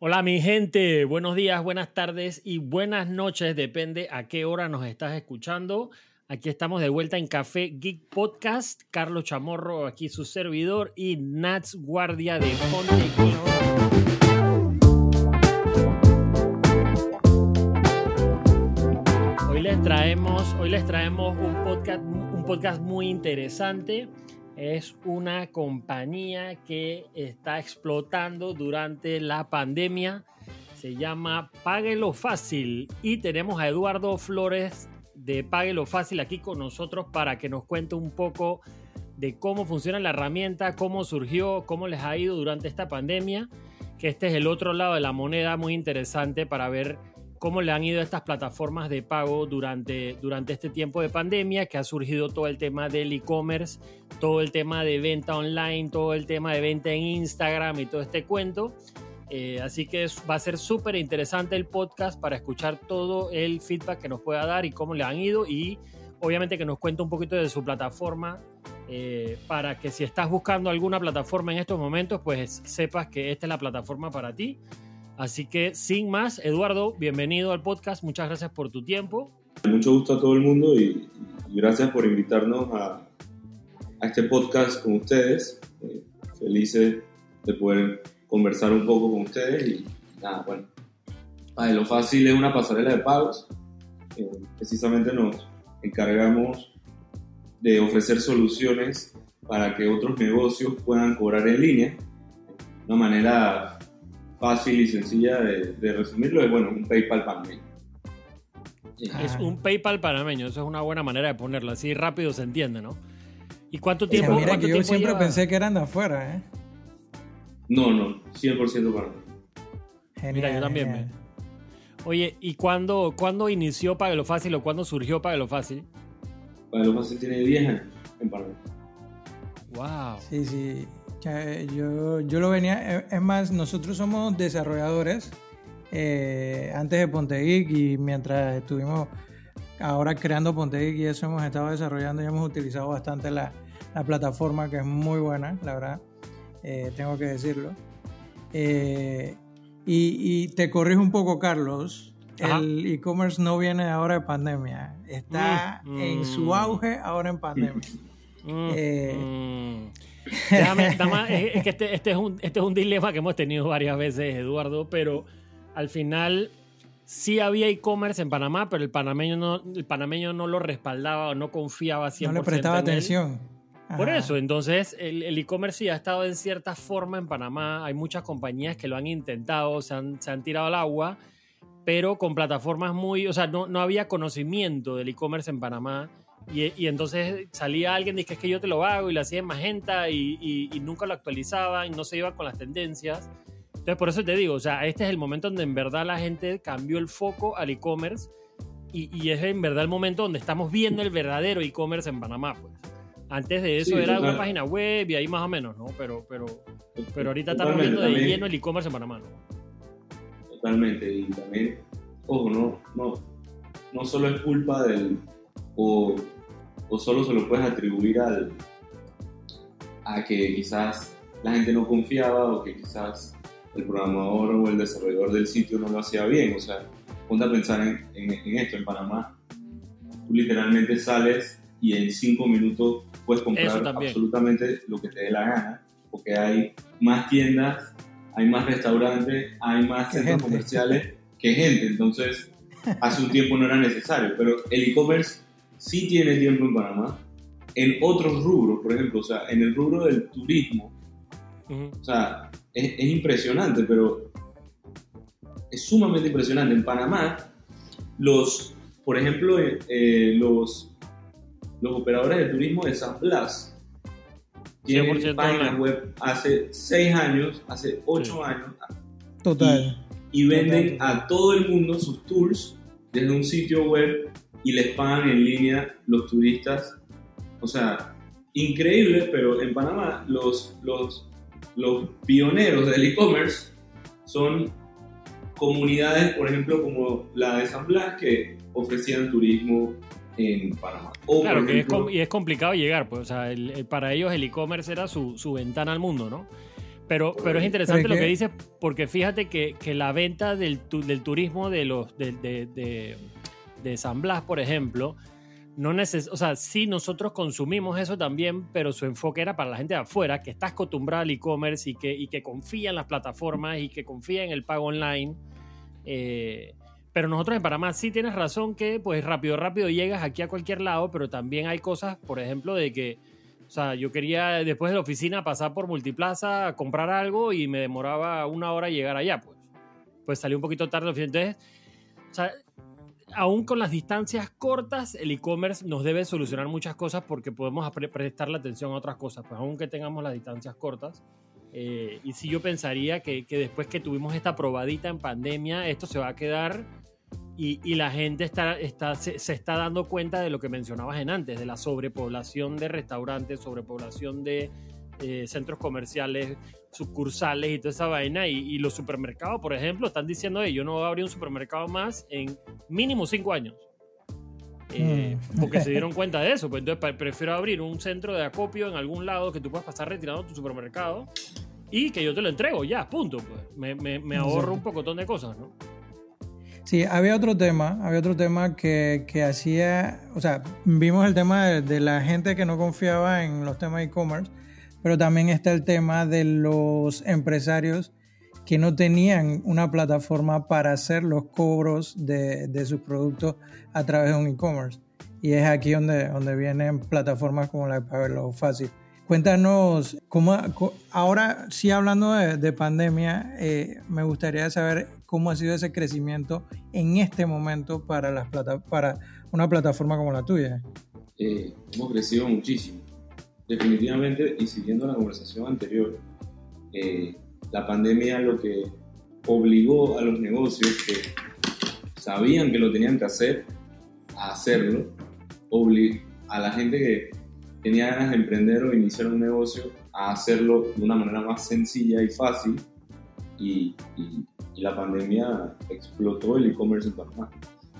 Hola mi gente, buenos días, buenas tardes y buenas noches, depende a qué hora nos estás escuchando. Aquí estamos de vuelta en Café Geek Podcast, Carlos Chamorro aquí su servidor y Nats Guardia de Ponte. Hoy les traemos, hoy les traemos un podcast, un podcast muy interesante es una compañía que está explotando durante la pandemia. Se llama Páguelo Fácil y tenemos a Eduardo Flores de Páguelo Fácil aquí con nosotros para que nos cuente un poco de cómo funciona la herramienta, cómo surgió, cómo les ha ido durante esta pandemia, que este es el otro lado de la moneda muy interesante para ver cómo le han ido estas plataformas de pago durante, durante este tiempo de pandemia, que ha surgido todo el tema del e-commerce, todo el tema de venta online, todo el tema de venta en Instagram y todo este cuento. Eh, así que va a ser súper interesante el podcast para escuchar todo el feedback que nos pueda dar y cómo le han ido y obviamente que nos cuente un poquito de su plataforma eh, para que si estás buscando alguna plataforma en estos momentos, pues sepas que esta es la plataforma para ti. Así que sin más, Eduardo, bienvenido al podcast. Muchas gracias por tu tiempo. Mucho gusto a todo el mundo y, gracias por invitarnos a, este podcast con ustedes. Eh, felices de poder conversar un poco con ustedes y nada, bueno. lo fácil es una pasarela de pagos. Eh, precisamente nos encargamos de ofrecer soluciones para que otros negocios puedan cobrar en línea. Una manera fácil y sencilla de, resumirlo es, bueno, un PayPal panameño. Es un PayPal panameño, eso es una buena manera de ponerlo, así rápido se entiende, ¿no? ¿Y cuánto tiempo? mira que yo siempre pensé que eran de afuera, ¿eh? No, no, 100% para Genial, Mira, yo también. Oye, ¿y cuándo, cuándo inició lo Fácil o cuándo surgió lo Fácil? lo Fácil tiene 10 años en Panamá. Wow. Sí, sí. Yo, yo lo venía, eh, es más, nosotros somos desarrolladores eh, antes de Pontegeek y mientras estuvimos ahora creando Pontegeek y eso hemos estado desarrollando y hemos utilizado bastante la, la plataforma que es muy buena, la verdad, eh, tengo que decirlo. y, y, te corrijo un poco, Carlos. El e-commerce no viene ahora de pandemia, está mm, en su mm. auge ahora en pandemia. Mm, Déjame, es, que este, este, es un, este es un dilema que hemos tenido varias veces, Eduardo, pero al final sí había e-commerce en Panamá, pero el panameño no, el panameño no lo respaldaba o no confiaba 100%. No le prestaba atención. Por eso, entonces el e-commerce sí ha estado en cierta forma en Panamá. Hay muchas compañías que lo han intentado, se han, se han tirado al agua, pero con plataformas muy, o sea, no, no había conocimiento del e-commerce en Panamá y, entonces salía alguien y dice es que yo te lo hago y lo hacía en magenta y, nunca lo actualizaban y no se iba con las tendencias. Entonces por eso te digo, o sea, este es el momento donde en verdad la gente cambió el foco al e-commerce y, es en verdad el momento donde estamos viendo el verdadero e-commerce en Panamá. Pues. Antes de eso era una página web y ahí más o menos, ¿no? Pero, pero, pero ahorita estamos viendo de lleno el e-commerce en Panamá, ¿no? Totalmente, y también, ojo, no, no, no solo es culpa del, o o solo se lo puedes atribuir al, a que quizás la gente no confiaba o que quizás el programador o el desarrollador del sitio no lo hacía bien. O sea, ponte a pensar en, esto, en Panamá, tú literalmente sales y en cinco minutos puedes comprar absolutamente lo que te dé la gana, porque hay más tiendas, hay más restaurantes, hay más centros comerciales que gente. Entonces, hace un tiempo no era necesario, pero el e-commerce sí tiene tiempo en Panamá. En otros rubros, por ejemplo, o sea, en el rubro del turismo, o sea, es, impresionante, pero es sumamente impresionante. En Panamá, los, por ejemplo, eh, eh, los, los operadores de turismo de San Blas tienen páginas web hace 6 años, hace 8 años. Total. Y, venden a todo el mundo sus tours desde un sitio web y les pagan en línea los turistas. O sea, increíble, pero en Panamá los, los, los pioneros del e-commerce son comunidades, por ejemplo, como la de San Blas, que ofrecían turismo en Panamá. claro, que es y es complicado llegar, pues, o sea, para ellos el e-commerce era su, su, ventana al mundo, ¿no? Pero, pero es interesante lo que que- dices, porque fíjate que, que la venta del, tu- del turismo de los de, de, de- de San Blas, por ejemplo, no neces o sea, sí nosotros consumimos eso también, pero su enfoque era para la gente de afuera, que está acostumbrada al e-commerce y que, y que confía en las plataformas y que confía en el pago online. Eh, pero nosotros en Panamá sí tienes razón que pues rápido, rápido llegas aquí a cualquier lado, pero también hay cosas, por ejemplo, de que, o sea, yo quería después de la oficina pasar por Multiplaza a comprar algo y me demoraba una hora llegar allá, pues. Pues salí un poquito tarde. Entonces, o sea, aún con las distancias cortas, el e-commerce nos debe solucionar muchas cosas porque podemos apre- prestarle atención a otras cosas, pues aunque tengamos las distancias cortas. Eh, y sí yo pensaría que, después que tuvimos esta probadita en pandemia, esto se va a quedar y, la gente está, se está dando cuenta de lo que mencionabas en antes, de la sobrepoblación de restaurantes, sobrepoblación de eh, centros comerciales, sucursales y toda esa vaina. Y, y los supermercados, por ejemplo, están diciendo, "Ey, yo no voy a abrir un supermercado más en mínimo cinco años. Eh, Mm. Porque se dieron cuenta de eso. Pues entonces prefiero abrir un centro de acopio en algún lado que tú puedas pasar retirando tu supermercado y que yo te lo entrego ya, punto. Pues. Me, me, me ahorro un pocotón de cosas, ¿no? Sí, había otro tema, había otro tema que, que hacía, o sea, vimos el tema de, de la gente que no confiaba en los temas de e-commerce, pero también está el tema de los empresarios que no tenían una plataforma para hacer los cobros de, de sus productos a través de un e-commerce. Y es aquí donde, donde vienen plataformas como la de Pagarlo Fácil. Cuéntanos, cómo, ahora sí hablando de, de pandemia, eh, me gustaría saber cómo ha sido ese crecimiento en este momento para, las plata, para una plataforma como la tuya. Eh, hemos crecido muchísimo. Definitivamente, y siguiendo la conversación anterior, eh, la pandemia lo que obligó a los negocios que sabían que lo tenían que hacer, a hacerlo, obli- a la gente que tenía ganas de emprender o iniciar un negocio, a hacerlo de una manera más sencilla y fácil. Y, y- y la pandemia explotó el e-commerce en Panamá.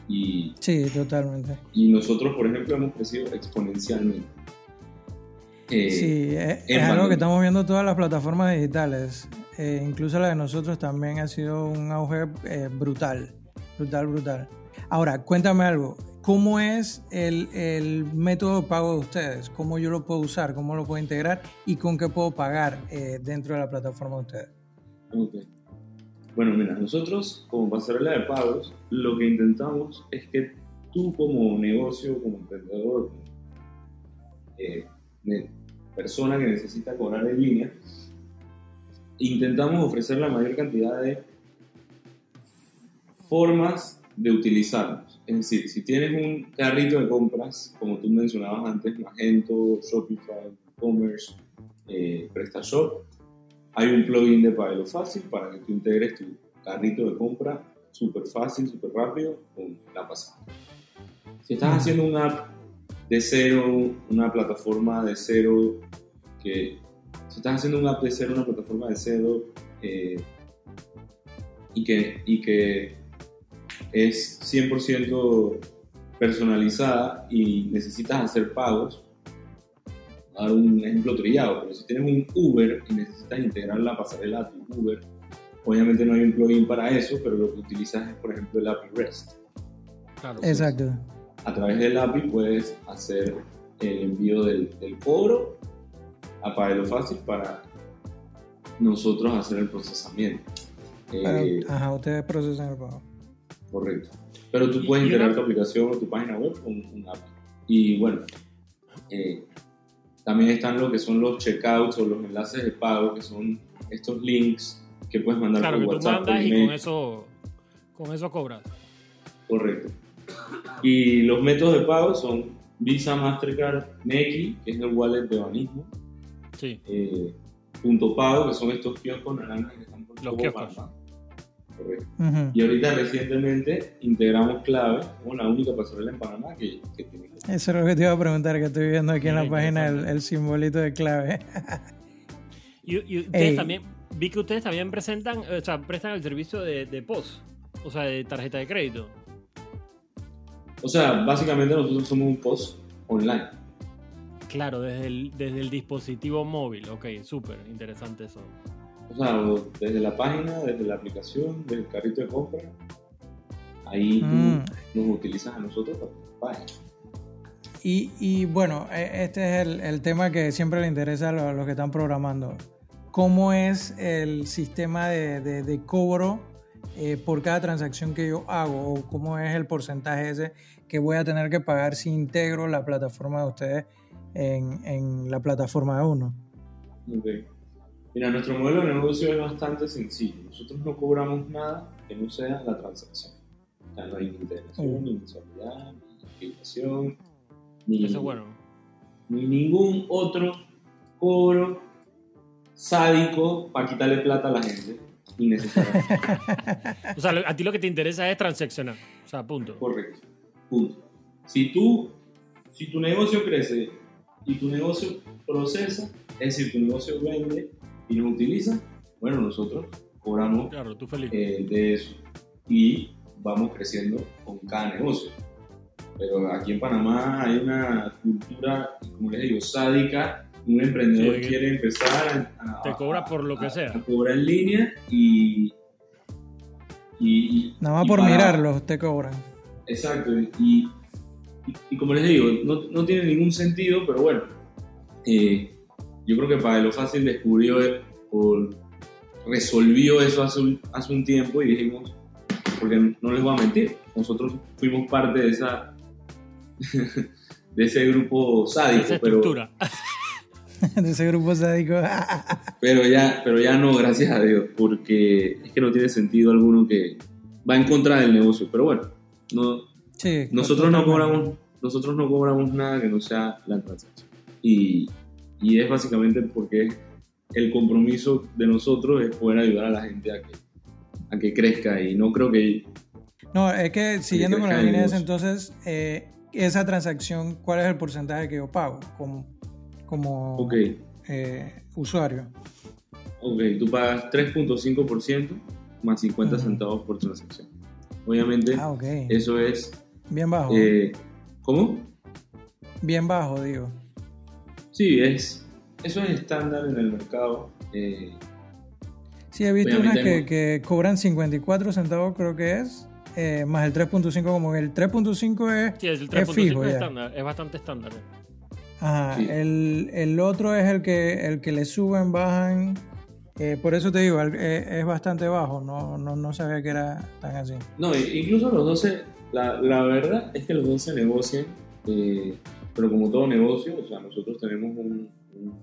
Y Sí, totalmente. y nosotros, por ejemplo, hemos crecido exponencialmente. Eh, Sí, es, en es algo que estamos viendo todas las plataformas digitales. Eh, incluso la de nosotros también ha sido un auge eh, brutal, brutal, brutal. Ahora, cuéntame algo. ¿Cómo es el, el método de pago de ustedes? ¿Cómo yo lo puedo usar? ¿Cómo lo puedo integrar? ¿Y con qué puedo pagar eh, dentro de la plataforma de ustedes? ok. Bueno, mira, nosotros como pasarela de pagos, lo que intentamos es que tú como negocio, como emprendedor, eh, persona que necesita cobrar en línea, intentamos ofrecer la mayor cantidad de formas de utilizarlos. Es decir, si tienes un carrito de compras, como tú mencionabas antes, Magento, Shopify, e-commerce, eh, PrestaShop, hay un plugin de Pago Fácil para que tú integres tu carrito de compra súper fácil, súper rápido con la pasada. Si estás haciendo una app de cero, una plataforma de cero, que si estás haciendo una app de cero, una plataforma de cero, eh, y, que, y que es 100% personalizada y necesitas hacer pagos, a dar un ejemplo trillado, pero si tienes un Uber y necesitas integrar la pasarela a tu Uber, obviamente no hay un plugin para eso, pero lo que utilizas es, por ejemplo, el API REST. Claro. Exacto. A través del API puedes hacer el envío del, del cobro a Paelo Fácil para nosotros hacer el procesamiento. Para- Eh, ajá, ustedes procesan el pago. Correcto. Pero tú puedes integrar tu aplicación o tu página web con un API. Y bueno, eh, también están lo que son los checkouts o los enlaces de pago, que son estos links que puedes mandar Claro, por que tú WhatsApp. por mandas y con eso, con eso cobras. Correcto. Y los métodos de pago son Visa, Mastercard, Neki, que es el wallet de Banismo, Sí. eh, Punto Pago, que son estos kioscos naranjas que están por Los todo kioscos. Y ahorita recientemente integramos Clave, como la única pasarela en Panamá que, que tiene Eso es lo que te iba a preguntar, que estoy viendo aquí en la página el, simbolito de clave. Y, y ustedes Ey. también, vi que ustedes también presentan, o sea, prestan el servicio de, de POS, o sea, de tarjeta de crédito. O sea, básicamente nosotros somos un post online. Claro, desde el, desde el dispositivo móvil. Ok, súper interesante eso. O sea, desde la página, desde la aplicación, desde el carrito de compra, ahí tú Mm. nos utilizas a nosotros para tu página. Y, y bueno, e- este es el, el tema que siempre le interesa a los, a los que están programando. ¿Cómo es el sistema de, de- de cobro eh, por cada transacción que yo hago? ¿O cómo es el porcentaje ese que voy a tener que pagar si integro la plataforma de ustedes en, en la plataforma de uno? Ok. Mira, nuestro modelo de negocio es bastante sencillo. Nosotros no cobramos nada que no sea la transacción. O sea, no hay ni integración, Mm. ni mensualidad, ni afiliación, ni, Eso es bueno. ni ningún otro cobro sádico para quitarle plata a la gente innecesariamente. O sea, a ti lo que te interesa es transaccionar. O sea, punto. Correcto. Punto. Si tú, si tu negocio crece y tu negocio procesa, es decir, tu negocio vende y nos utiliza, bueno, nosotros cobramos Claro, tú feliz. eh, de eso y vamos creciendo con cada negocio. Pero aquí en Panamá hay una cultura, como les digo, sádica. Un emprendedor Sí, quiere empezar a, te cobra por lo que sea. a cobrar en línea y, y- y- Nada más y por para- mirarlos te cobran. Exacto, y, y- y como les digo, no, no tiene ningún sentido, pero bueno, eh, yo creo que para lo fácil descubrió o resolvió eso hace un, hace un tiempo y dijimos, porque no les voy a mentir, nosotros fuimos parte de esa de ese grupo sádico, Esa pero. de ese grupo sádico. pero ya pero ya no, gracias a Dios, porque es que no tiene sentido alguno que va en contra del negocio, pero bueno, no, Sí, nosotros no cobramos nosotros no cobramos nada que no sea la transacción y, y es básicamente porque el compromiso de nosotros es poder ayudar a la gente a que a que crezca y no creo que No, es que siguiendo con la crezca el línea esa, negocio. entonces, eh, esa transacción, ¿cuál es el porcentaje que yo pago como, como eh, usuario? ok tú pagas 3.5% más 50 Ujú. centavos por transacción obviamente Ah, eso es Bien bajo. eh, ¿cómo? Bien bajo, digo. sí es eso es estándar en el mercado eh, Sí, he visto unas que, que cobran 54 centavos, creo que es, eh, más el 3.5, como que el 3.5 es... Sí, el Es 3.5 fijo, es, ya. estándar, es bastante estándar. Ajá, Sí. el, el otro es el que, el que le suben, bajan. eh, por eso te digo, el- eh, es bastante bajo, no, no, no sabía que era tan así. No, incluso los 12, la, la verdad es que los 12 negocian, eh, pero como todo negocio, o sea, nosotros tenemos un, un,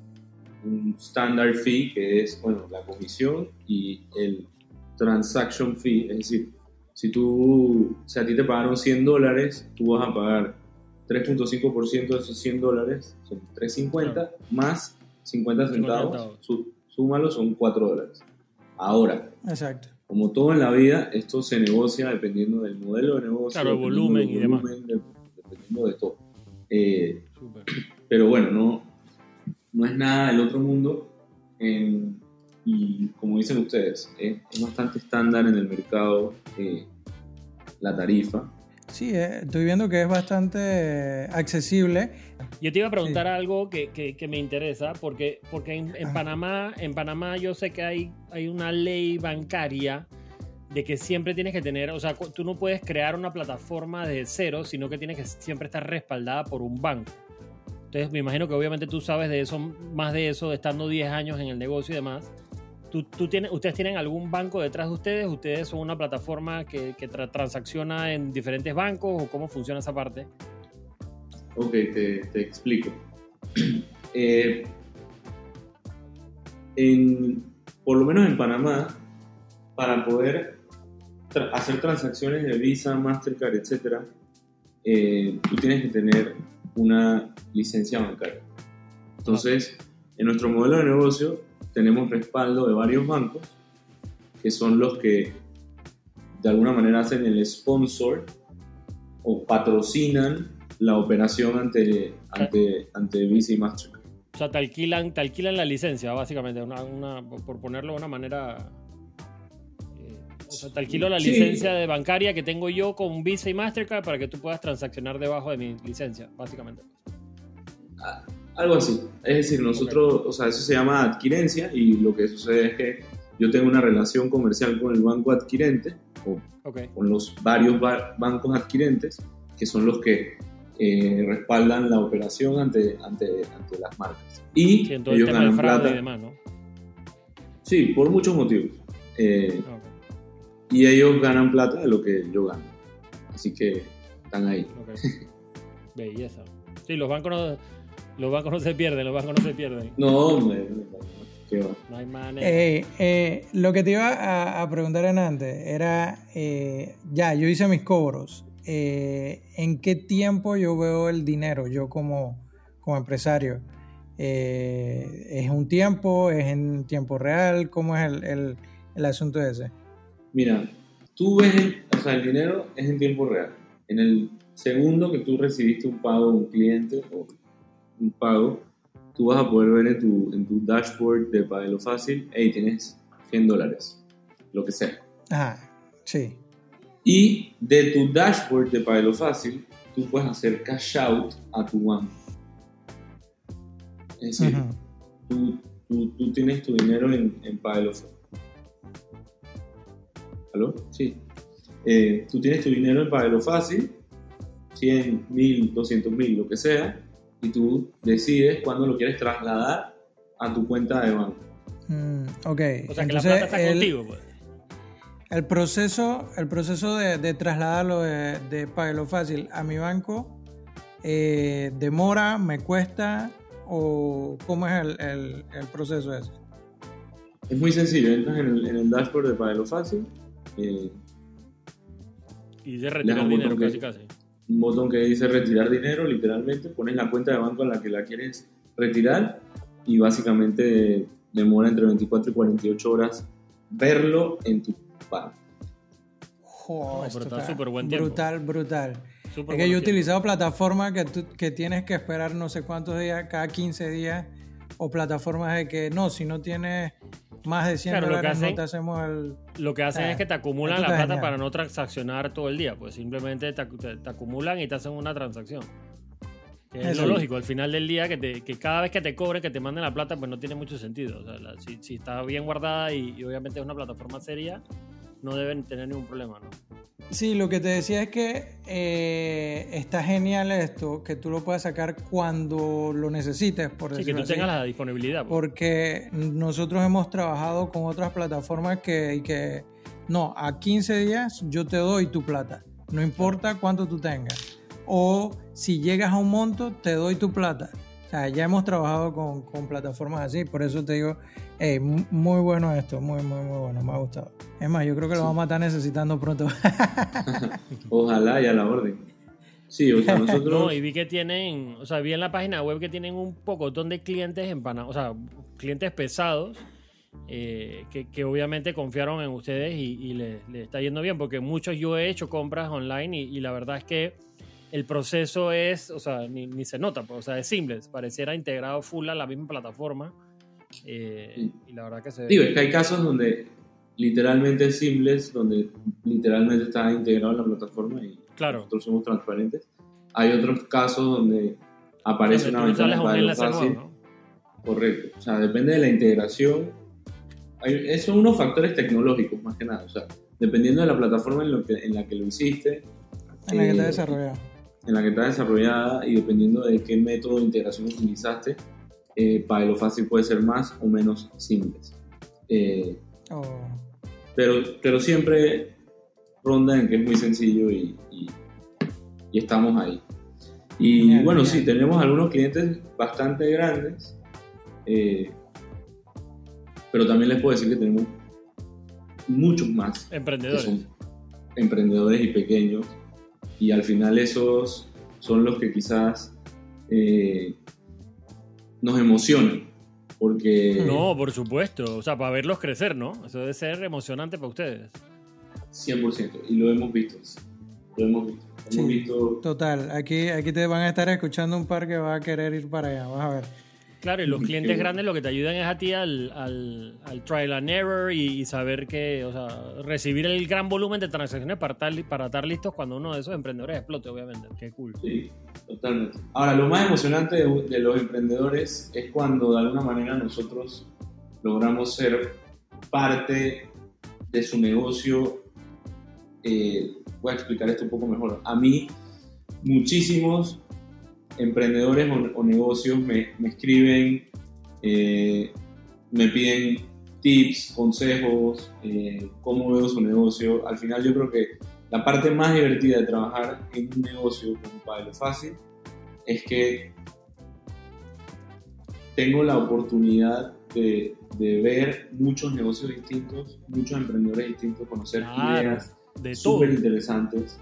un standard fee que es, bueno, la comisión y el transaction fee, es decir, si tú, si a ti te pagaron 100 dólares, tú vas a pagar 3.5% de esos 100 dólares, son 3.50, Claro. más 50 centavos, centavos. su- súmalo, son 4 dólares. Ahora, Exacto. como todo en la vida, esto se negocia dependiendo del modelo de negocio, Claro, el volumen del y demás. volumen, de- dependiendo de todo. Eh, pero bueno, no, no es nada del otro mundo. eh, y como dicen ustedes, es, es bastante estándar en el mercado eh, la tarifa. Sí, eh, estoy viendo que es bastante accesible. Yo te iba a preguntar algo que, que- que me interesa, porque, porque en, en. Panamá, en Panamá yo sé que hay, hay una ley bancaria de que siempre tienes que tener, o sea, tú no puedes crear una plataforma de cero, sino que tienes que siempre estar respaldada por un banco. Entonces me imagino que obviamente tú sabes de eso, más de eso, estando 10 años en el negocio y demás. ¿Tú, tú tienes, ¿Ustedes tienen algún banco detrás de ustedes? ¿Ustedes son una plataforma que, que tra- transacciona en diferentes bancos o cómo funciona esa parte? Ok, te, explico. Eh, por lo menos en Panamá, para poder hacer transacciones de Visa, Mastercard, etc., eh, tú tienes que tener una licencia bancaria. Entonces, en nuestro modelo de negocio tenemos respaldo de varios bancos, que son los que de alguna manera hacen el sponsor o patrocinan la operación ante, ante, ante Visa y Mastercard. O sea, te alquilan, te alquilan la licencia, básicamente, una, una- por ponerlo de una manera. eh, o sea, te alquilo la Sí. licencia de bancaria que tengo yo con Visa y Mastercard para que tú puedas transaccionar debajo de mi licencia, básicamente. Algo así. Es decir, nosotros, o sea, eso se llama adquirencia y lo que sucede es que yo tengo una relación comercial con el banco adquirente o con los varios ba- bancos adquirentes que son los que eh, respaldan la operación ante, ante, ante las marcas. Y Sí, ellos ganan plata. y demás, ¿no? Sí, por muchos motivos. Eh, y ellos ganan plata de lo que yo gano. Así que están ahí. Belleza. Sí, los bancos no, los bancos no se pierden, los bancos no se pierden. No, qué va. No hay manera. Eh, eh, lo que te iba a, a preguntar en antes era, eh, ya, yo hice mis cobros. Eh, ¿En qué tiempo yo veo el dinero, yo como, como empresario? Eh, ¿Es un tiempo? ¿Es en tiempo real? ¿Cómo es el, el- el asunto ese? Mira, tú ves, el, o sea, el dinero es en tiempo real. En el segundo que tú recibiste un pago de un cliente o un pago, tú vas a poder ver en tu, en tu dashboard de Pagelo Fácil, hey, tienes 100 dólares, lo que sea. Ajá, sí. Y de tu dashboard de Pagelo Fácil, tú puedes hacer cash out a tu banco. Es decir, tú, tú, tú tienes tu dinero en, en Fácil. ¿Aló? Sí. Eh, tú tienes tu dinero en Pagelo Fácil, 100, 1000, 200 mil, lo que sea, y tú decides cuándo lo quieres trasladar a tu cuenta de banco. Mm, ok. o sea, que la plata está el- contigo, pues. El proceso, el proceso de, de trasladarlo de, de Pagelo Fácil a mi banco eh, demora, me cuesta o cómo es el, el- el proceso ese. Es muy sencillo, entras en el, en el dashboard de Pagelo Fácil, eh, Y de retirar dinero casi, casi. Un botón que dice retirar dinero, literalmente, pones la cuenta de banco en la que la quieres retirar y básicamente demora entre 24 y 48 horas verlo en tu banco. Joder, No, está súper buen tiempo. Brutal, brutal. Súper Es que yo he utilizado plataformas que, tú- que tienes que esperar no sé cuántos días, cada 15 días, o plataformas de que no, si no tienes más de 100 Claro, lo que dólares no hacen- te hacemos el... Lo que hacen es que te acumulan la plata genial. para no transaccionar todo el día. Pues simplemente te, acu- te- te acumulan y te hacen una transacción. Que es lo lógico. Al final del día, que, te- que cada vez que te cobren, que te manden la plata, pues no tiene mucho sentido. O sea, la- si, si está bien guardada y, y obviamente es una plataforma seria, no deben tener ningún problema, ¿no? Sí, lo que te decía es que eh, está genial esto, que tú lo puedas sacar cuando lo necesites, por Sí, que decirlo tú así. tengas la disponibilidad. pues. Porque nosotros hemos trabajado con otras plataformas que, que no, a 15 días yo te doy tu plata, no importa cuánto tú tengas. O si llegas a un monto, te doy tu plata. O sea, ya hemos trabajado con, con plataformas así, por eso te digo, hey, mu- muy bueno esto, muy, muy, muy bueno, me ha gustado. Es más, yo creo que lo Sí. vamos a estar necesitando pronto. Ojalá y a la orden. Sí, o sea, nosotros... No, y vi que tienen, o sea, vi en la página web que tienen un pocotón de clientes en Panamá, o sea, clientes pesados, eh, que, que obviamente confiaron en ustedes y, y les le está yendo bien, porque muchos yo he hecho compras online y, y la verdad es que el proceso es, o sea, ni, ni se nota, pues, o sea, es simple, pareciera integrado full a la misma plataforma. Eh, Sí. Y la verdad que se. Digo, es que hay casos donde literalmente es simples, donde literalmente está integrado en la plataforma y Claro. nosotros somos transparentes. Hay otros casos donde aparece Donde una ventana un para enlace fácil. nuevo, ¿no? Correcto. O sea, depende de la integración. Hay, esos son unos factores tecnológicos más que nada. O sea, dependiendo de la plataforma en, lo que, en la que lo hiciste, en la que eh, está desarrollado. en la que está desarrollada y dependiendo de qué método de integración utilizaste, eh, para lo fácil puede ser más o menos simples. Eh, Oh, pero, pero siempre ronda en que es muy sencillo y, y- y estamos ahí. Y Genial, bueno, genial. sí, tenemos algunos clientes bastante grandes, eh, pero también les puedo decir que tenemos muchos más que Emprendedores. son emprendedores y pequeños, y al final esos son los que quizás eh, nos emocionan, porque No, por supuesto. O sea, para verlos crecer, ¿no? Eso debe ser emocionante para ustedes. 100%, y lo hemos visto, lo hemos visto. Hemos Sí. visto total, aquí, aquí te van a estar escuchando un par que va a querer ir para allá, vas a ver. Claro, y los clientes grandes lo que te ayudan es a ti al, al, al trial and error y, y saber que, o sea, recibir el gran volumen de transacciones para estar, para estar listos cuando uno de esos emprendedores explote, obviamente. Qué cool. Sí, totalmente. Ahora, lo más emocionante de, de los emprendedores es cuando de alguna manera nosotros logramos ser parte de su negocio. Eh, voy a explicar esto un poco mejor. A mí, muchísimos emprendedores o, negocios me, escriben, eh, me piden tips, consejos, eh, cómo veo su negocio. Al final yo creo que la parte más divertida de trabajar en un negocio como Padre Fácil es que tengo la oportunidad de, ver muchos negocios distintos, muchos emprendedores distintos, conocer ideas súper interesantes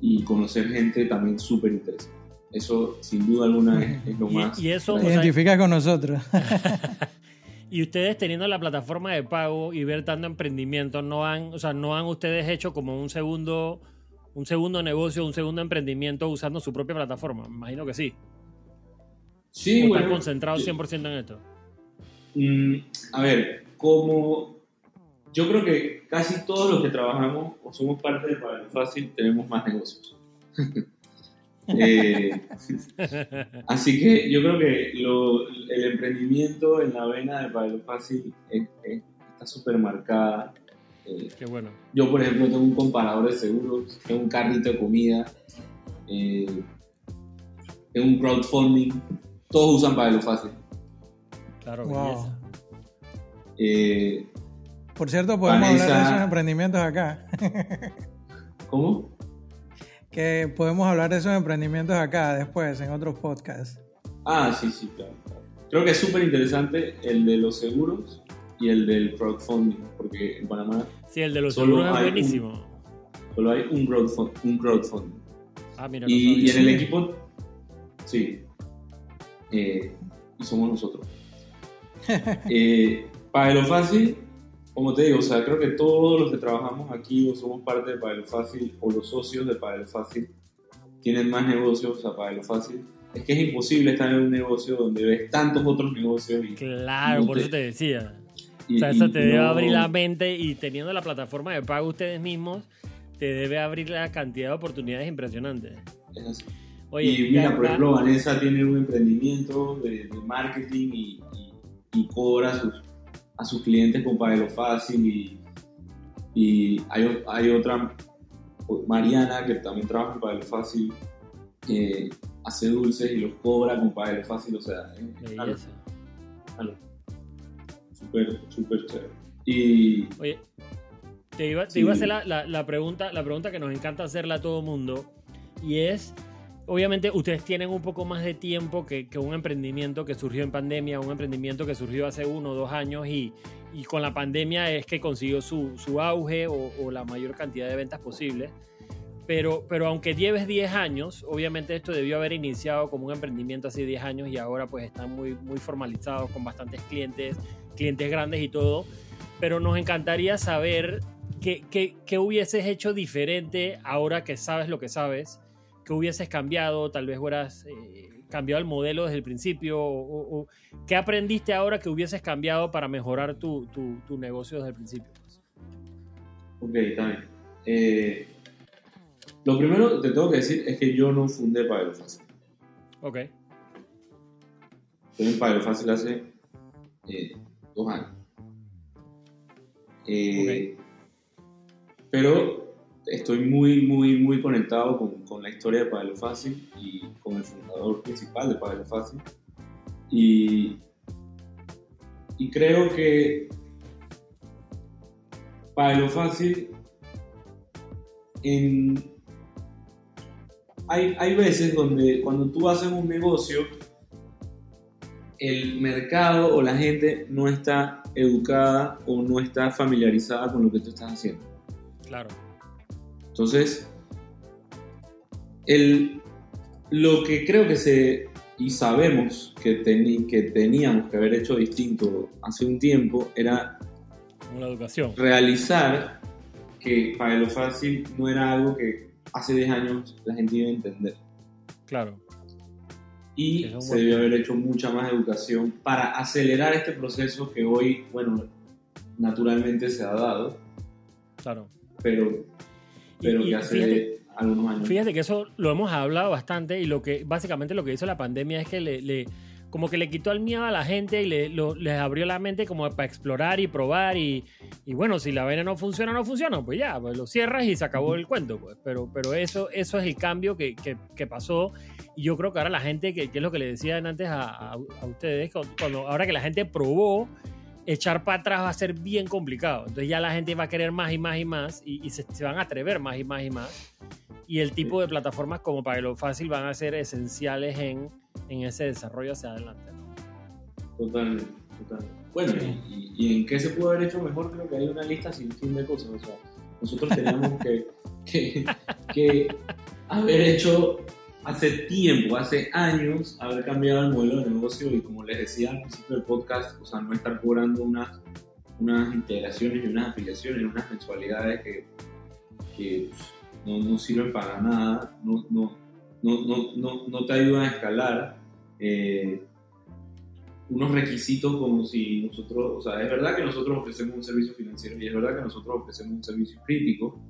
y conocer gente también súper interesante. Eso, sin duda alguna, es, lo más. Y eso. Identifica con nosotros. y ustedes teniendo la plataforma de pago y ver tanto emprendimiento, no han, o sea, no han ustedes hecho como un segundo, un segundo negocio, un segundo emprendimiento usando su propia plataforma. Me imagino que sí. Sí, ¿O están concentrados 100% en esto. Mm, a ver, como yo creo que casi todos los que trabajamos o somos parte de Fácil tenemos más negocios. Eh, así que yo creo que el emprendimiento en la vena de Padre Fácil está súper marcada. Eh, Qué bueno. Yo, por ejemplo, tengo un comparador de seguros, tengo un carrito de comida, eh, tengo un crowdfunding. Todos usan Padre Fácil. Claro, wow. Eh, Por cierto, podemos hablar de esos emprendimientos acá. ¿Cómo? Que podemos hablar de esos emprendimientos acá después, en otros podcasts. Ah, sí, sí, claro. Creo que es súper interesante el de los seguros y el del crowdfunding, porque en Panamá. Sí, el de los seguros es buenísimo. solo hay un, crowdfunding. Un crowdfunding. Ah, mira, y, y en el equipo. Sí. Eh, y somos nosotros. eh, para lo fácil, como te digo, o sea, creo que todos los que trabajamos aquí o somos parte de Padre Fácil o los socios de Padre Fácil tienen más negocios a Padre Fácil. Es que es imposible estar en un negocio donde ves tantos otros negocios. Y claro, por eso te decía. o sea, eso te debe abrir la mente y teniendo la plataforma de pago ustedes mismos, te debe abrir la cantidad de oportunidades impresionantes. Es así y mira, por ejemplo, Vanessa tiene un emprendimiento de, marketing y, cobra a sus, a sus clientes con Paelo Fácil y, y hay, hay, otra, Mariana, que también trabaja en Paelo Fácil, que hace dulces y los cobra con Paelo Fácil, o sea, es súper, súper chévere. Y, Oye, te iba, te iba a hacer la, la, la, pregunta, la pregunta que nos encanta hacerla a todo mundo y es obviamente ustedes tienen un poco más de tiempo que, un emprendimiento que surgió en pandemia, un emprendimiento que surgió hace uno o dos años y, con la pandemia es que consiguió su, auge o, la mayor cantidad de ventas posible. Pero, aunque lleves 10 años, obviamente esto debió haber iniciado como un emprendimiento hace 10 años y ahora pues están muy, muy formalizados con bastantes clientes, clientes grandes y todo. Pero nos encantaría saber qué, qué, qué hubieses hecho diferente ahora que sabes lo que sabes que hubieses cambiado? Tal vez hubieras eh, cambiado el modelo desde el principio. O, ¿Qué aprendiste ahora que hubieses cambiado para mejorar tu, tu, negocio desde el principio? Ok, bien. Eh, lo primero que te tengo que decir es que yo no fundé Padre Fácil. Ok. Estoy en Padre Fácil hace eh, dos años. Okay. Pero estoy muy, muy, muy conectado con, con la historia de Padre Fácil y con el fundador principal de Padre Fácil. Y, y creo que Padre Fácil en, hay, hay veces donde cuando tú haces un negocio, el mercado o la gente no está educada o no está familiarizada con lo que tú estás haciendo. Claro. Entonces, el, lo que creo que se, y sabemos que, que teníamos que haber hecho distinto hace un tiempo, era una educación. realizar que para lo fácil no era algo que hace 10 años la gente iba a entender. Claro. Y se debió haber hecho mucha más educación para acelerar este proceso que hoy, bueno, naturalmente se ha dado. Claro. Pero pero que hace fíjate, algunos años. Fíjate que eso lo hemos hablado bastante y lo que básicamente lo que hizo la pandemia es que le, como que le quitó el miedo a la gente y le, lo- les abrió la mente como para explorar y probar y, y bueno, si la vaina no funciona, no funciona, pues ya, pues lo cierras y se acabó el cuento, pues. Pero, pero eso, eso es el cambio que, que- que pasó y yo creo que ahora la gente, que, que es lo que le decían antes a, a- a ustedes, cuando- ahora que la gente probó, echar para atrás va a ser bien complicado. Entonces ya la gente va a querer más y más y más y, y se, se van a atrever más y más y más. Y el tipo de plataformas como para lo fácil van a ser esenciales en, en ese desarrollo hacia adelante. Totalmente, totalmente. Bueno, Sí. y, y en qué se pudo haber hecho mejor, creo que hay una lista sin fin de cosas. O sea, nosotros teníamos que, que, que haber hecho hace tiempo, hace años, haber cambiado el modelo de negocio y como les decía al principio del podcast, o sea, no estar cobrando unas, unas integraciones y unas afiliaciones, unas mensualidades que, que pues, no, no sirven para nada, no, no, no, no, te ayudan a escalar. eh, unos requisitos como si nosotros, o sea, es verdad que nosotros ofrecemos un servicio financiero y es verdad que nosotros ofrecemos un servicio crítico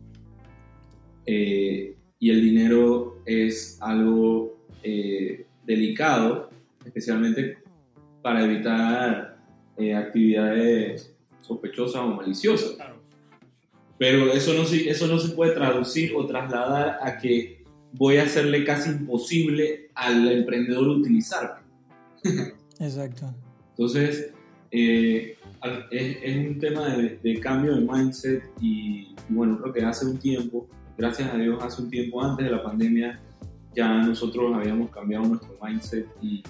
eh, y el dinero es algo eh, delicado, especialmente para evitar eh, actividades sospechosas o maliciosas. Pero eso no, se- eso no se puede traducir o trasladar a que voy a hacerle casi imposible al emprendedor utilizarme. Exacto. Entonces, eh, es, es un tema de, de cambio de mindset y, y bueno, creo que hace un tiempo, gracias a Dios, hace un tiempo antes de la pandemia, ya nosotros habíamos cambiado nuestro mindset y,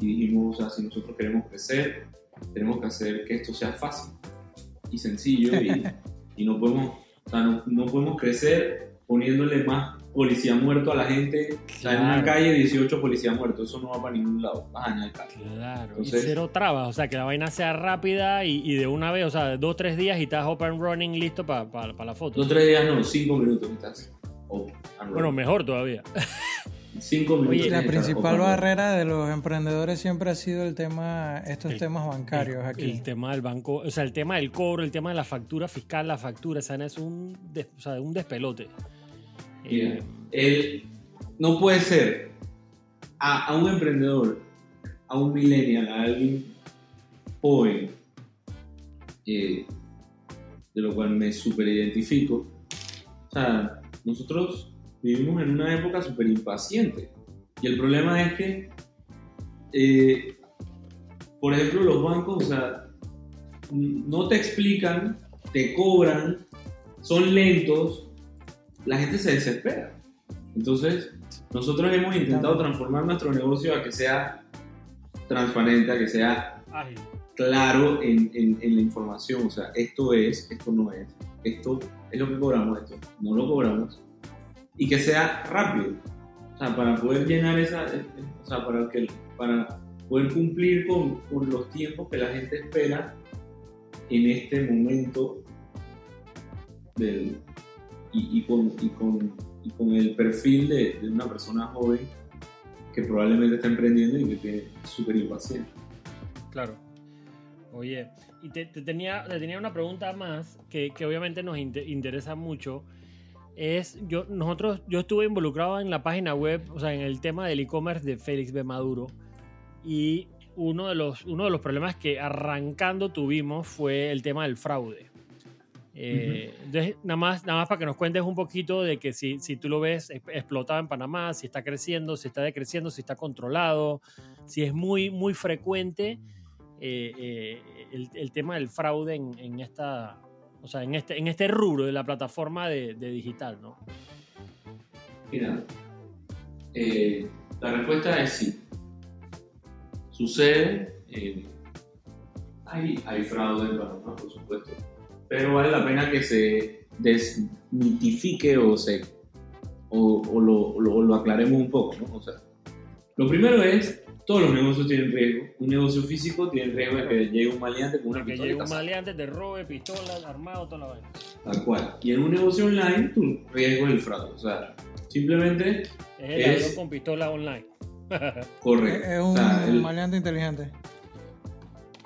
y dijimos, o sea, si nosotros queremos crecer, tenemos que hacer que esto sea fácil y sencillo y, y no, podemos, o sea, no, no podemos crecer poniéndole más policía muerto a la gente. O sea, en una Claro. calle 18 policías muertos, eso no va para ningún lado, vas a dañar el carro. Claro, Entonces- y cero trabas, o sea, que la vaina sea rápida y, y de una vez, o sea, dos o tres días y estás open running listo para la foto. Dos, tres días, no, cinco minutos estás. open and Bueno, mejor todavía. cinco minutos. Oye, La principal and barrera de los emprendedores siempre ha sido el tema, estos El- temas bancarios el, aquí. el tema del banco, o sea, el tema del cobro, el tema de la factura fiscal, la factura, esa es un, des- o sea, un despelote. El- no puede ser a, a un emprendedor, a un millennial, a alguien joven, eh, de lo cual me super identifico. O sea, nosotros vivimos en una época súper impaciente. Y el problema es que, eh, por ejemplo, los bancos, o sea, no te explican, te cobran, son lentos, la gente se desespera. Entonces, nosotros hemos intentado transformar nuestro negocio a que sea transparente, a que sea ágil. claro en, en- en la información. O sea, esto es, esto no es, esto es lo que cobramos, esto no lo cobramos. Y que sea rápido. O sea, para poder llenar esa, eh, o sea, para, que, para poder cumplir con, con los tiempos que la gente espera en este momento del, y, y con, y, con, y con el perfil de, de una persona joven que probablemente está emprendiendo y que tiene súper impaciente. Claro. Oye, y te, te tenía, te tenía una pregunta más que, que obviamente nos inte- interesa mucho. Es, yo, nosotros, yo estuve involucrado en la página web, o sea, en el tema del e-commerce de Félix B. Maduro. Y uno de, los, uno de los problemas que arrancando tuvimos fue el tema del fraude. Eh, Entonces, nada más, nada más para que nos cuentes un poquito de que si, si tú lo ves es- explotado en Panamá, si está creciendo, si está decreciendo, si está controlado, si es muy, muy frecuente eh, eh, el, el tema del fraude en, en esta, o sea, en este, en este rubro de la plataforma de, de digital, ¿no? Mira, la respuesta es sí. Sucede, hay, hay fraude en Panamá, por supuesto, pero vale la pena que se desmitifique o, se, o, o lo, o lo- o lo aclaremos un poco, ¿no? O sea, lo primero es, todos los negocios tienen riesgo. Un negocio físico tiene riesgo de que llegue un maliante con una Que pistola y llegue un maleante, te robe, pistola, armado, toda la vaina. Tal cual. Y en un negocio online, tu riesgo es el fraude. O sea, simplemente Es el Es- ladrón con pistola online. correcto. Es O un sea, el- maleante inteligente.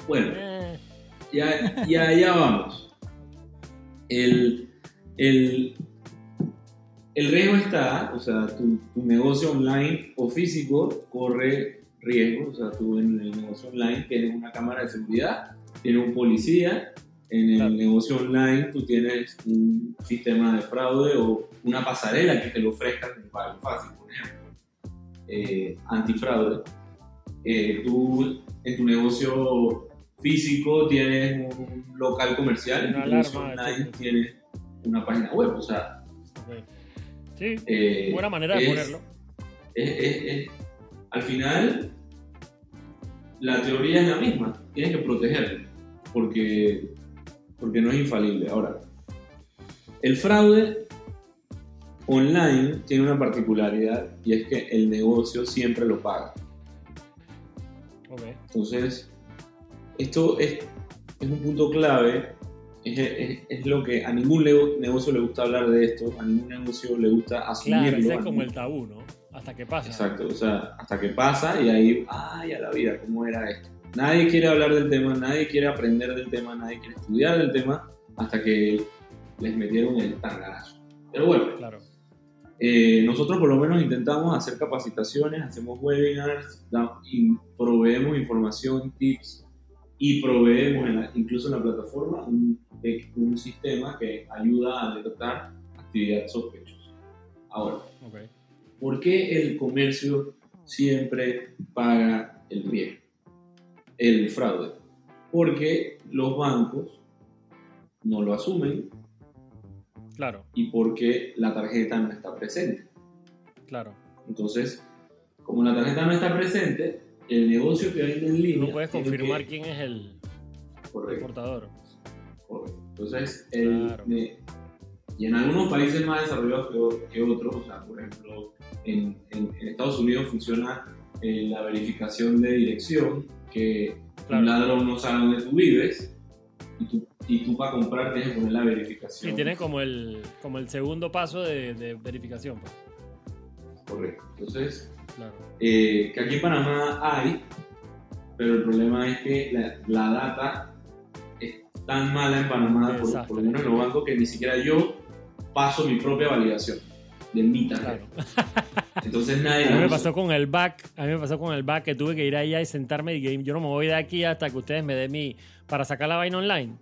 bueno, Eh, y, a- y allá vamos. El, el, el riesgo está, o sea, tu, tu negocio online o físico corre riesgos. O sea, tú en el negocio online tienes una cámara de seguridad, tienes un policía. En el Claro. negocio online tú tienes un sistema de fraude o una pasarela que te lo ofrezca con pago fácil, por ejemplo. Eh, antifraude. Eh, tú en tu negocio físico tienes un local comercial, Una alarma, online tienes una página web. O sea. Sí, eh, buena manera de ponerlo. es- es- es- al final, la teoría es la misma. Tienes que protegerlo, porque, porque no es infalible. Ahora, el fraude online tiene una particularidad y es que el negocio siempre lo paga. Entonces, esto es, es un punto clave, es, es- es lo que a ningún nego- negocio le gusta hablar de esto, a ningún negocio le gusta asumirlo. Claro, ese es como el tabú, ¿no? Hasta que pasa. Exacto, o sea, hasta que pasa y ahí, ay, a la vida, ¿cómo era esto? Nadie quiere hablar del tema, nadie quiere aprender del tema, nadie quiere estudiar del tema hasta que les metieron el tangarazo. Pero bueno, Claro. eh, nosotros por lo menos intentamos hacer capacitaciones, hacemos webinars, da- y proveemos información, tips y proveemos en la- incluso en la plataforma un, un sistema que ayuda a detectar actividad sospechosa. Ahora, Ok. ¿Por qué el comercio siempre paga el riesgo? El fraude. Porque los bancos no lo asumen Claro, y porque la tarjeta no está presente. claro. Entonces, como la tarjeta no está presente, el negocio que vende en línea... no puedes confirmar que- quién es el Correcto. portador. Correcto. Entonces, el- Claro. de- y en algunos países más desarrollados que, otros, o sea, por ejemplo, en, en- en Estados Unidos funciona eh, la verificación de dirección, que Claro. un ladrón no sabe dónde tú vives, y tú, y tú para comprar tienes que poner la verificación. Sí, tiene como el, como el segundo paso de, de verificación. pues. Correcto. Entonces, Claro. eh, que aquí en Panamá hay, pero el problema es que la, la data es tan mala en Panamá, por, por lo menos en los bancos, que ni siquiera yo paso mi propia validación de mi tarjeta. Claro. Entonces nadie A mí me usa. pasó con el back, a mí me pasó con el back que tuve que ir allá y sentarme y yo no me voy de aquí hasta que ustedes me den mi para sacar la vaina online.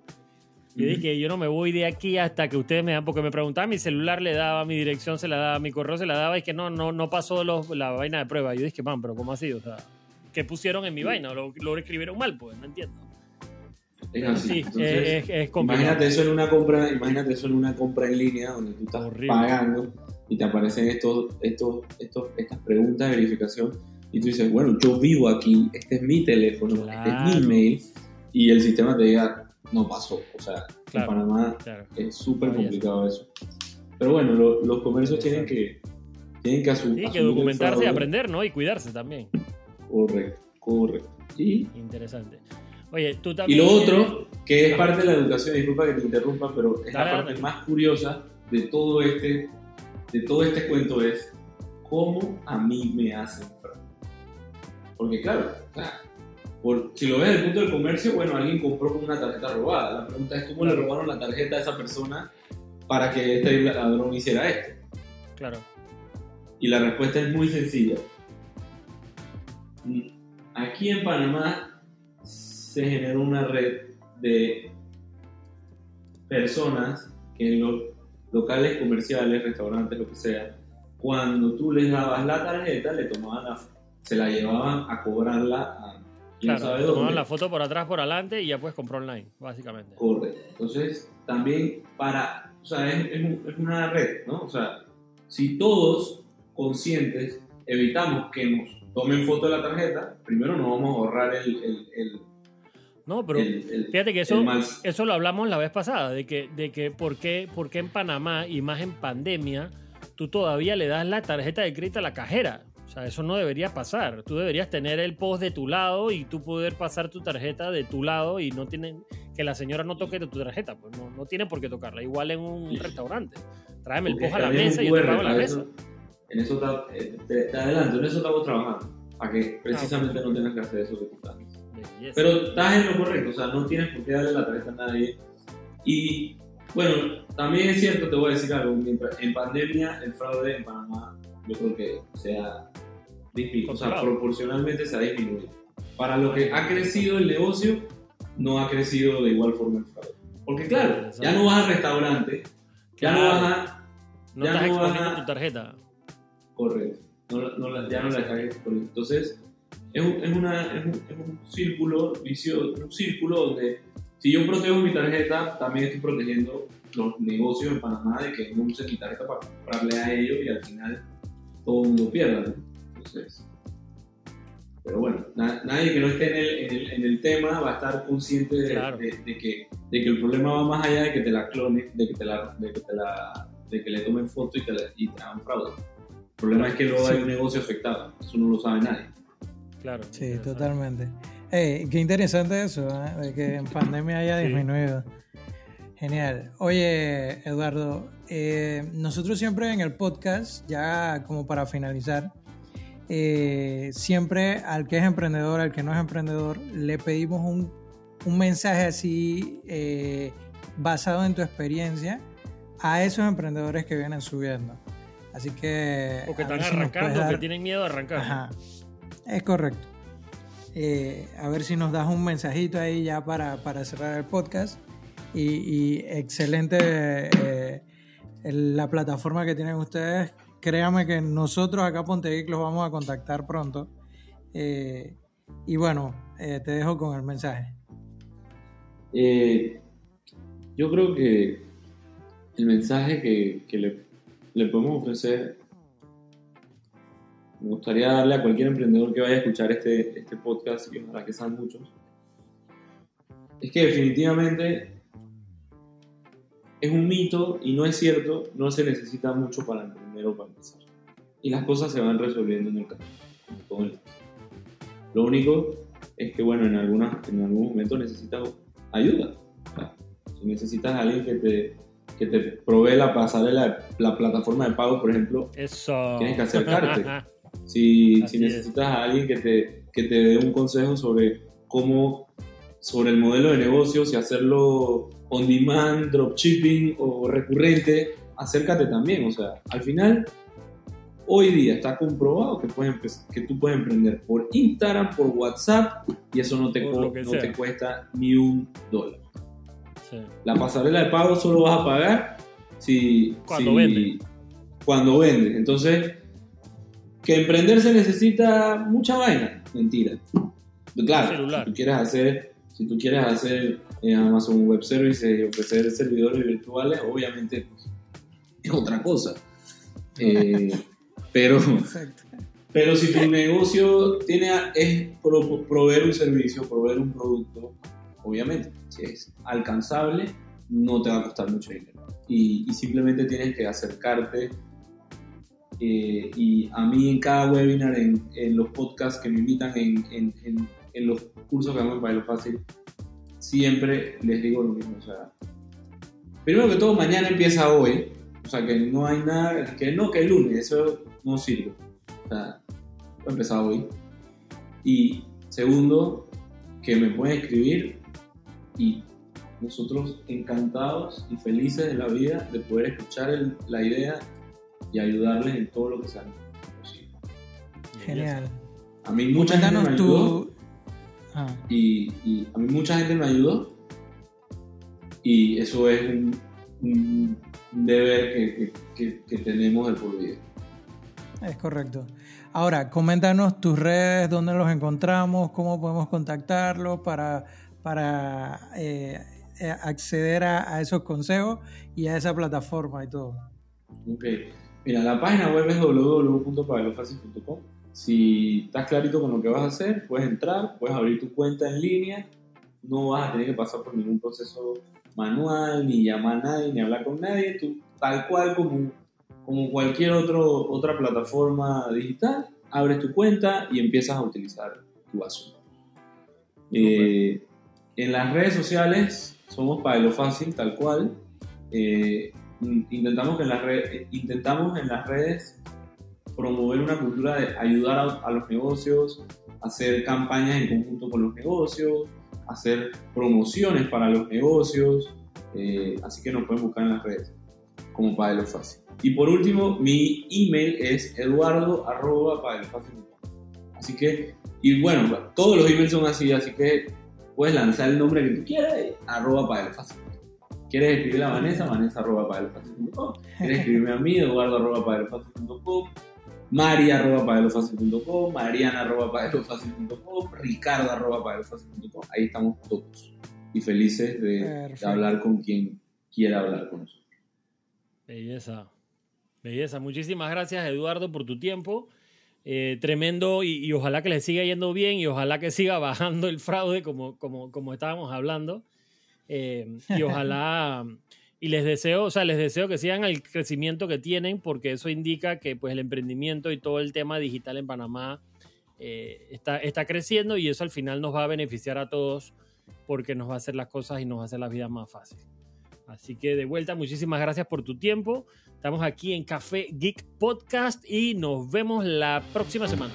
Yo dije, yo no me voy de aquí hasta que ustedes me dan, porque me preguntaban mi celular, le daba mi dirección, se la daba, mi correo se la daba, y que no, no, no pasó los- la vaina de prueba. Yo dije, man, pero ¿cómo así? O sea, ¿qué pusieron en mi vaina? Lo, lo escribieron mal, pues, no entiendo. Es así. Sí, Entonces, es, es, es imagínate eso en una compra, imagínate eso en una compra en línea donde tú estás Horrible. pagando y te aparecen estos, estos, estos, estas preguntas de verificación y tú dices, bueno, yo vivo aquí, este es mi teléfono, este es Claro. mi email y el sistema te diga, no pasó. O sea, Claro. en Panamá Claro. es súper complicado eso. Pero bueno, lo- los comercios tienen que, tienen que asumir. Sí, que documentarse y aprender, ¿no? Y cuidarse también. Correcto, correcto. Y Interesante. Oye, tú Y también. lo otro, que es parte de la educación, disculpa que te interrumpa, pero es la parte dale. más curiosa de todo este, de todo este cuento es cómo a mí me hacen. Porque claro, o sea, por- si lo ves desde el punto del comercio, bueno, alguien compró con una tarjeta robada. La pregunta es cómo le robaron la tarjeta a esa persona para que este ladrón hiciera esto. Claro. Y la respuesta es muy sencilla. Aquí en Panamá se generó una red de personas que en los locales comerciales, restaurantes, lo que sea, cuando tú les dabas la tarjeta, le tomaban la, se la llevaban a cobrarla Claro, tomaban la foto por atrás, por adelante y ya puedes comprar online, básicamente. Correcto. Entonces, también para, o sea, es, es un- es una red, ¿no? O sea, si todos conscientes evitamos que nos tomen foto de la tarjeta, primero nos vamos a ahorrar el, el, el, No, pero el- fíjate que eso, eso lo hablamos la vez pasada, de que, de que por, qué, por qué en Panamá y más en pandemia, tú todavía le das la tarjeta de crédito a la cajera. O sea, eso no debería pasar. Tú deberías tener el post de tu lado y tú poder pasar tu tarjeta de tu lado y no tienen que la señora no toque tu tarjeta. Pues no, no tiene por qué tocarla. Igual en un restaurante. Tráeme el post a la mesa y yo te pago la mesa. En eso está, eh, te, te adelanto, en eso estamos trabajando, para Ah, que precisamente no tengas que hacer eso que tú estás. Belleza. Pero estás en lo correcto, o sea, no tienes por qué darle la tarjeta a nadie. Y bueno, también es cierto, te voy a decir algo, mientras en pandemia el fraude en Panamá yo creo que se ha dismi- o sea, proporcionalmente se ha disminuido. Para lo que ha crecido el negocio, no ha crecido de igual forma el fraude. Porque claro, ya no vas al restaurante, ya no Claro. vas a... No Ya estás no exponiendo vas a- tu tarjeta. Correcto. No, no ya no la estás exponiendo. Entonces, es un, es, una, es, un, es un círculo vicioso, un círculo donde si yo protejo mi tarjeta, también estoy protegiendo los negocios en Panamá de que no usen mi tarjeta para comprarle a ellos y al final todo el mundo pierda. ¿no? Entonces, pero bueno, na- nadie que no esté en el, en el, en el tema va a estar consciente de, Claro. de- de que, de que el problema va más allá de que te la clonen, de que, te la, de que, te la, de que le tomen foto y, te la- y te hagan fraude. El problema es que luego Sí. hay un negocio afectado, eso no lo sabe nadie. Claro. Sí, totalmente. Ey, qué interesante eso, ¿eh? de que en pandemia haya Sí. disminuido. Genial. Oye, Eduardo, eh, nosotros siempre en el podcast, ya como para finalizar, eh, siempre al que es emprendedor, al que no es emprendedor, le pedimos un, un mensaje así eh, basado en tu experiencia a esos emprendedores que vienen subiendo. Así que... O que a están si arrancando, que tienen miedo de arrancar. Ajá, es correcto. Eh, a ver si nos das un mensajito ahí ya para, para cerrar el podcast. Y, y excelente eh, el- la plataforma que tienen ustedes. Créame que nosotros acá a los vamos a contactar pronto. Eh, y bueno, eh, te dejo con el mensaje. Eh, yo creo que el mensaje que, que le, le podemos ofrecer, me gustaría darle a cualquier emprendedor que vaya a escuchar este, este podcast, y ojalá que sean muchos, es que definitivamente es un mito y no es cierto, no se necesita mucho para emprender o para empezar. Y las cosas se van resolviendo en el camino. todo el- Lo único es que, bueno, en, algunas, en algún momento necesitas ayuda. Si necesitas a alguien que te, que te provee la pasarela, la plataforma de pago, por ejemplo, Eso. Tienes que acercarte. si, si es. necesitas a alguien que te, que te dé un consejo sobre cómo, sobre el modelo de negocio, si hacerlo on demand, dropshipping o recurrente, acércate también. O sea, al final, hoy día está comprobado que, puedes empe- que tú puedes emprender por Instagram, por WhatsApp, y eso no te, no sea. cuesta ni un dólar. Sí. La pasarela de pago solo vas a pagar si... Cuando si- vende. Cuando vendes. Entonces, que emprender se necesita mucha vaina. Mentira. Claro, si tú quieres hacer, si tú quieres hacer eh, Amazon Web Services y ofrecer servidores virtuales, obviamente pues, es otra cosa. Eh, pero, Exacto. pero si tu negocio tiene a- es pro- proveer un servicio, proveer un producto, obviamente, si es alcanzable, no te va a costar mucho dinero. Y, y simplemente tienes que acercarte. eh, y a mí en cada webinar, en, en los podcasts que me invitan, en, en- en- en los cursos que hago en Bailo Fácil, siempre les digo lo mismo. O sea, primero que todo, mañana empieza hoy. O sea, que no hay nada, que no, que el lunes, eso no sirve. O sea, voy a empezar hoy. Y segundo, que me pueden escribir y nosotros encantados y felices de la vida de poder escuchar el- la idea y ayudarles en todo lo que sea posible. Genial. A mí mucha gente me Cuéntanos ayudó tu... Ah, y, y a mí mucha gente me ayudó y eso es un, un deber que, que- tenemos de por vida. es correcto. Ahora, coméntanos tus redes, dónde los encontramos, cómo podemos contactarlos para, para eh, eh, acceder a, a esos consejos y a esa plataforma y todo. Ok. Mira, la página web es www.pagelofacil.com. Si estás clarito con lo que vas a hacer, puedes entrar, puedes abrir tu cuenta en línea. No vas a tener que pasar por ningún proceso manual, ni llamar a nadie, ni hablar con nadie. Tú, tal cual como, como cualquier otro, otra plataforma digital, abres tu cuenta y empiezas a utilizar tu asunto. Eh, en las redes sociales somos Pagelo Fácil, tal cual. Eh, intentamos, que en las redes, intentamos en las redes promover una cultura de ayudar a, a los negocios, hacer campañas en conjunto con los negocios, hacer promociones para los negocios, eh, así que nos pueden buscar en las redes como Padelo Fácil. Y por último, mi email es eduardo.padelofacil.com. Así que, y bueno, todos los emails son así, así que puedes lanzar el nombre que tú quieras, arroba para fácil. ¿Quieres escribir a Vanessa? Vanessa arroba. ¿Quieres escribirme a mí? Eduardo arroba. Mari arroba padelofácil.com. Mariana arroba padelofácil.com. Ricardo arroba padelofácil.com. Ahí estamos todos. Y felices de, de hablar con quien quiera hablar con nosotros. Belleza. Belleza. Muchísimas gracias, Eduardo, por tu tiempo. Eh, tremendo y, ojalá que le siga yendo bien y ojalá que siga bajando el fraude como, como, como estábamos hablando. Eh, y ojalá, y les deseo, o sea, les deseo que sigan el crecimiento que tienen porque eso indica que pues el emprendimiento y todo el tema digital en Panamá eh, está, está creciendo y eso al final nos va a beneficiar a todos porque nos va a hacer las cosas y nos va a hacer la vida más fácil. Así que de vuelta, muchísimas gracias por tu tiempo. Estamos aquí en Café Geek Podcast y nos vemos la próxima semana.